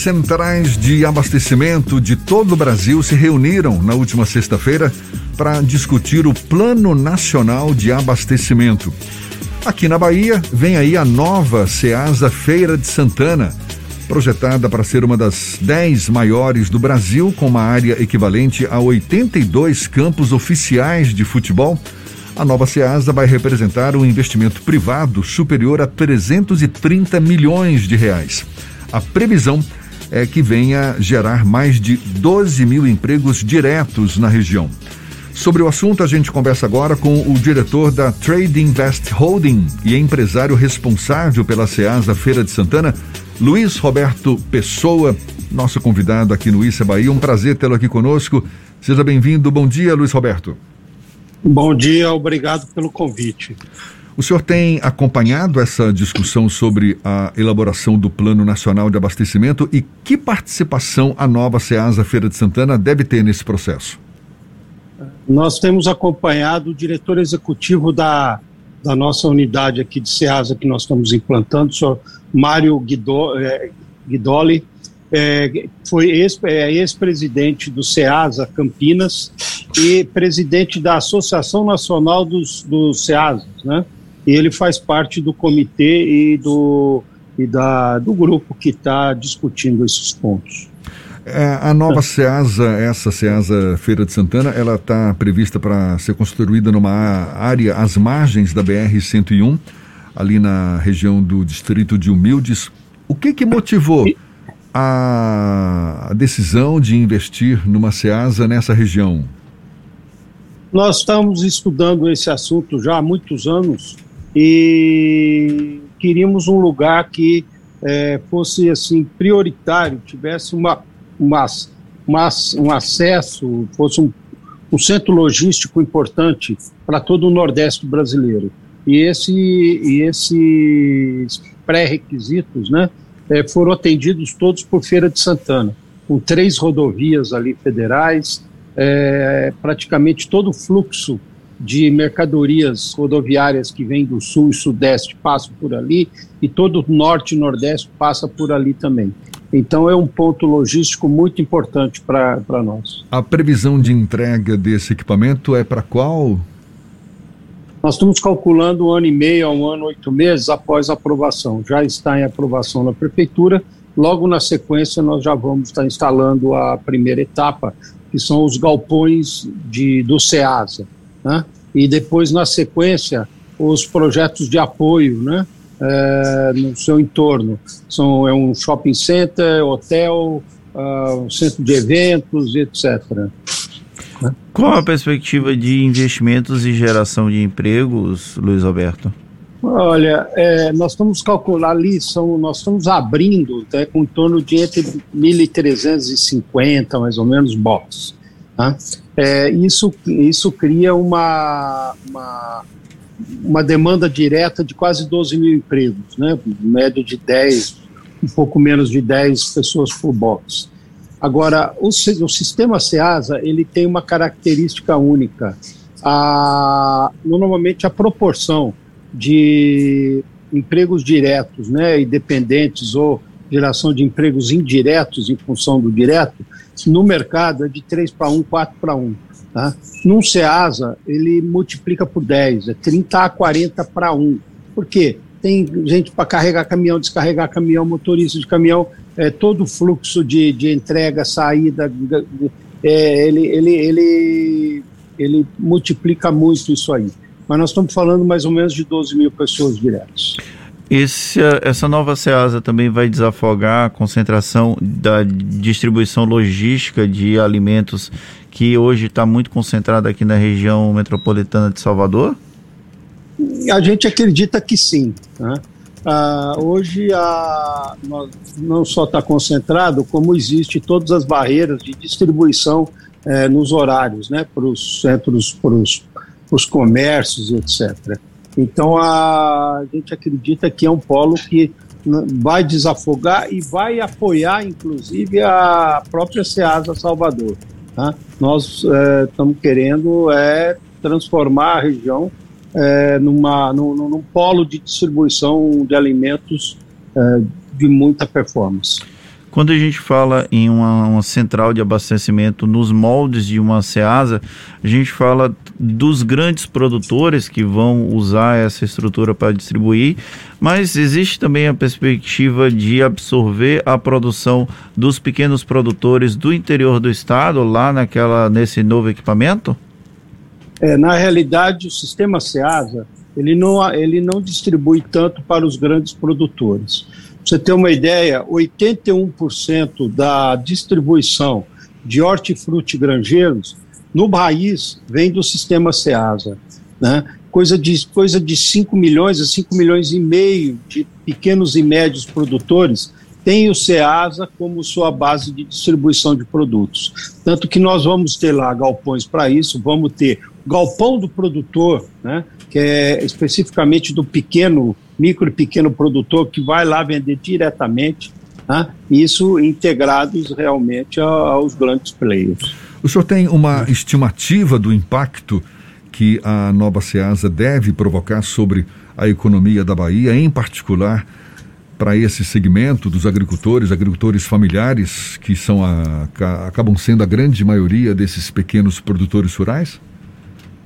Centrais de abastecimento de todo o Brasil se reuniram na última sexta-feira para discutir o Plano Nacional de Abastecimento. Aqui na Bahia, vem aí a nova Ceasa Feira de Santana, projetada para ser uma das 10 maiores do Brasil, com uma área equivalente a 82 campos oficiais de futebol. A nova Ceasa vai representar um investimento privado superior a 330 milhões de reais. A previsão é que venha gerar mais de 12 mil empregos diretos na região. Sobre o assunto, a gente conversa agora com o diretor da Trade Invest Holding e empresário responsável pela SEASA Feira de Santana, Luiz Roberto Pessoa, nosso convidado aqui no Issa Bahia. Um prazer tê-lo aqui conosco. Seja bem-vindo. Bom dia, Luiz Roberto. Bom dia, obrigado pelo convite. O senhor tem acompanhado essa discussão sobre a elaboração do Plano Nacional de Abastecimento e que participação a nova SEASA Feira de Santana deve ter nesse processo? Nós temos acompanhado o diretor executivo da, da nossa unidade aqui de SEASA que nós estamos implantando, o senhor Mário Guido, é, Guidoli, é, foi é, ex-presidente do SEASA Campinas e presidente da Associação Nacional dos, dos né? E ele faz parte do comitê e do, e da, do grupo que está discutindo esses pontos. É, a nova SEASA, essa SEASA Feira de Santana, ela está prevista para ser construída numa área às margens da BR-101, ali na região do distrito de Humildes. O que que motivou a decisão de investir numa SEASA nessa região? Nós estamos estudando esse assunto já há muitos anos e queríamos um lugar que é, fosse assim prioritário, tivesse uma, uma, uma um acesso, fosse um, um centro logístico importante para todo o Nordeste brasileiro. E, esse, e esses pré-requisitos né, é, foram atendidos todos por Feira de Santana, com três rodovias ali federais, é, praticamente todo o fluxo de mercadorias rodoviárias que vem do sul e sudeste passa por ali e todo o norte e nordeste passa por ali também. Então é um ponto logístico muito importante para nós. A previsão de entrega desse equipamento é para qual? Nós estamos calculando um ano e meio a um ano oito meses após a aprovação. Já está em aprovação na prefeitura. Logo na sequência nós já vamos estar instalando a primeira etapa, que são os galpões de, do SEASA né? e depois, na sequência, os projetos de apoio né? É, no seu entorno. São, é um shopping center, hotel, uh, um centro de eventos, etc. Qual a perspectiva de investimentos e geração de empregos, Luiz Alberto? Olha, é, nós estamos calculando ali, são, nós estamos abrindo né, com em torno de entre 1.350, mais ou menos, box. Tá? É, isso, isso cria uma, uma, uma, demanda direta de quase 12 mil empregos, né? média de 10, um pouco menos de 10 pessoas por box. Agora, o, o sistema SEASA ele tem uma característica única. A, normalmente a proporção de empregos diretos né, e dependentes ou geração de empregos indiretos em função do direto no mercado é de 3 para 1, 4 para 1. Tá? Num SEASA, ele multiplica por 10, é 30 a 40 para 1. Por quê? Tem gente para carregar caminhão, descarregar caminhão, motorista de caminhão, é, todo o fluxo de, de entrega, saída, é, ele, ele, ele, ele multiplica muito isso aí. Mas nós estamos falando mais ou menos de 12 mil pessoas diretas. Esse, essa nova SEASA também vai desafogar a concentração da distribuição logística de alimentos que hoje está muito concentrada aqui na região metropolitana de Salvador? A gente acredita que sim. Né? Ah, hoje a, não só está concentrado, como existe todas as barreiras de distribuição eh, nos horários, né, para os centros, para os comércios, etc. Então a, gente acredita que é um polo que vai desafogar e vai apoiar, inclusive, a própria SEASA Salvador. Tá? Nós estamos é, querendo é, transformar a região é, numa, num, num, polo de distribuição de alimentos é, de muita performance. Quando a gente fala em uma, uma, central de abastecimento nos moldes de uma SEASA, a gente fala dos grandes produtores que vão usar essa estrutura para distribuir, mas existe também a perspectiva de absorver a produção dos pequenos produtores do interior do estado, lá naquela, nesse novo equipamento? É, na realidade, o sistema SEASA ele não, ele não distribui tanto para os grandes produtores você ter uma ideia, 81% da distribuição de hortifruti granjeiros no país vem do sistema SEASA, né? Coisa de, coisa de 5 milhões a 5 milhões e meio de pequenos e médios produtores tem o SEASA como sua base de distribuição de produtos. Tanto que nós vamos ter lá galpões para isso, vamos ter galpão do produtor, né, que é especificamente do pequeno micro e pequeno produtor que vai lá vender diretamente, né? isso integrados realmente aos grandes players. O senhor tem uma estimativa do impacto que a nova SEASA deve provocar sobre a economia da Bahia, em particular para esse segmento dos agricultores, agricultores familiares, que são a, acabam sendo a grande maioria desses pequenos produtores rurais?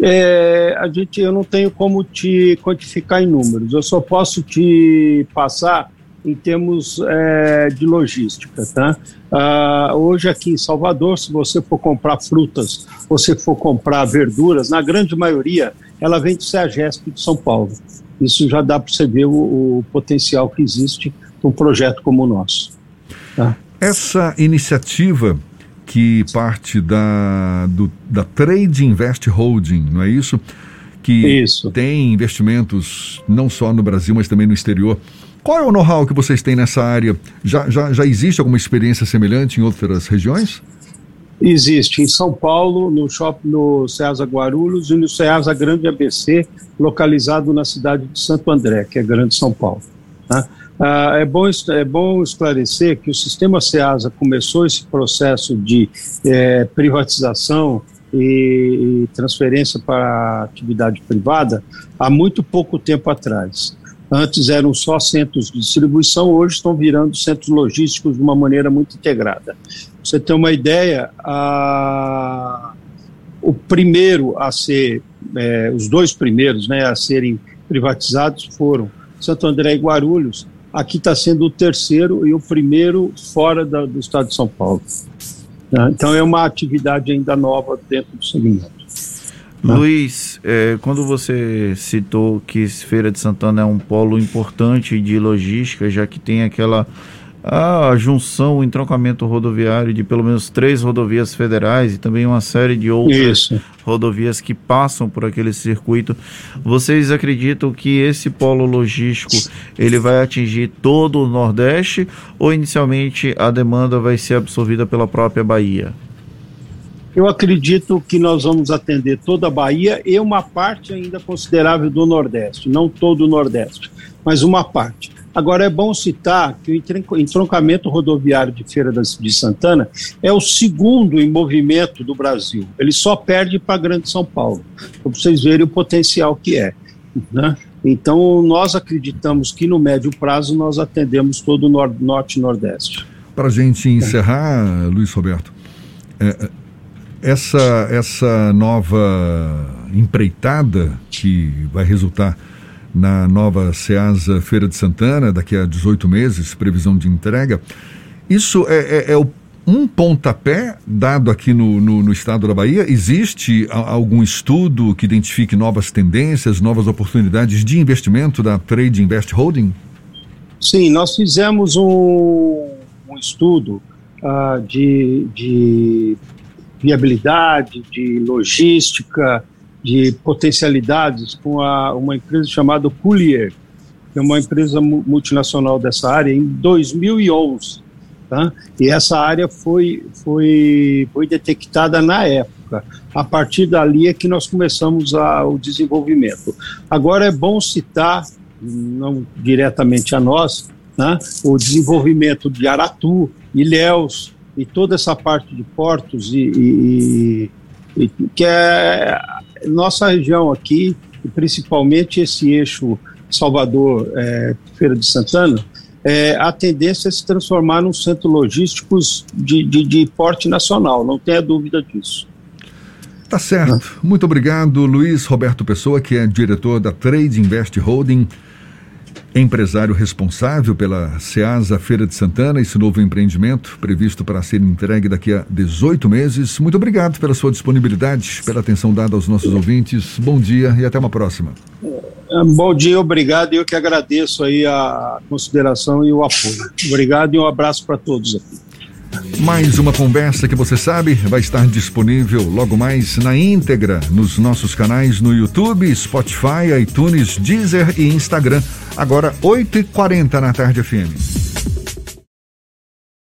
É, a gente, eu não tenho como te quantificar em números, eu só posso te passar em termos é, de logística. Tá? Ah, hoje aqui em Salvador, se você for comprar frutas, você for comprar verduras, na grande maioria ela vem do CEAGESP de São Paulo. Isso já dá para você ver o, o, potencial que existe num projeto como o nosso. Tá? Essa iniciativa que parte da, do, da Trade Invest Holding, não é isso? Que isso. tem investimentos não só no Brasil, mas também no exterior. Qual é o know-how que vocês têm nessa área? Já, já, já existe alguma experiência semelhante em outras regiões? Existe em São Paulo, no shopping no Ceasa Guarulhos e no Ceasa Grande ABC, localizado na cidade de Santo André, que é Grande São Paulo. Tá? Ah, é, bom, é bom esclarecer que o sistema SEASA começou esse processo de é, privatização e, e transferência para atividade privada há muito pouco tempo atrás. Antes eram só centros de distribuição, hoje estão virando centros logísticos de uma maneira muito integrada. Pra você ter uma ideia, a, o primeiro a ser, é, os dois primeiros né, a serem privatizados foram Santo André e Guarulhos, aqui está sendo o terceiro e o primeiro fora da, do estado de São Paulo. Né? Então é uma atividade ainda nova dentro do segmento. Né? Luiz, é, quando você citou que Feira de Santana é um polo importante de logística, já que tem aquela a junção, o entroncamento rodoviário de pelo menos três rodovias federais e também uma série de outras Isso. rodovias que passam por aquele circuito. Vocês acreditam que esse polo logístico ele vai atingir todo o Nordeste ou inicialmente a demanda vai ser absorvida pela própria Bahia? Eu acredito que nós vamos atender toda a Bahia e uma parte ainda considerável do Nordeste, não todo o Nordeste, mas uma parte. Agora, é bom citar que o entroncamento rodoviário de Feira de Santana é o segundo em movimento do Brasil. Ele só perde para Grande São Paulo, para vocês verem o potencial que é. Né? Então, nós acreditamos que no médio prazo nós atendemos todo o nor Norte e Nordeste. Para a gente encerrar, Luiz Roberto, é, é, essa, essa nova empreitada que vai resultar na nova Ceasa Feira de Santana, daqui a 18 meses, previsão de entrega. Isso é, é, é um pontapé dado aqui no, no, no, estado da Bahia? Existe algum estudo que identifique novas tendências, novas oportunidades de investimento da Trade Invest Holding? Sim, nós fizemos um, um estudo uh, de, de viabilidade, de logística, de potencialidades com a, uma empresa chamada Collier, que é uma empresa multinacional dessa área, em 2011. Tá? E essa área foi, foi, foi detectada na época. A partir dali é que nós começamos a, o desenvolvimento. Agora é bom citar, não diretamente a nós, né, o desenvolvimento de Aratu, Ilhéus e toda essa parte de portos e, e, e que é nossa região aqui, principalmente esse eixo Salvador, é, Feira de Santana, é, a tendência é se transformar num centro logístico de, de, de porte nacional, não tenha dúvida disso. Tá certo. Muito obrigado, Luiz Roberto Pessoa, que é diretor da Trade Invest Holding empresário responsável pela Ceasa Feira de Santana, esse novo empreendimento previsto para ser entregue daqui a 18 meses. Muito obrigado pela sua disponibilidade, pela atenção dada aos nossos ouvintes. Bom dia e até uma próxima. É, bom dia, obrigado. Eu que agradeço aí a consideração e o apoio. Obrigado e um abraço para todos aqui. Mais uma conversa que você sabe vai estar disponível logo mais na íntegra nos nossos canais no YouTube, Spotify, iTunes, Deezer e Instagram. Agora 8h40 na tarde FM.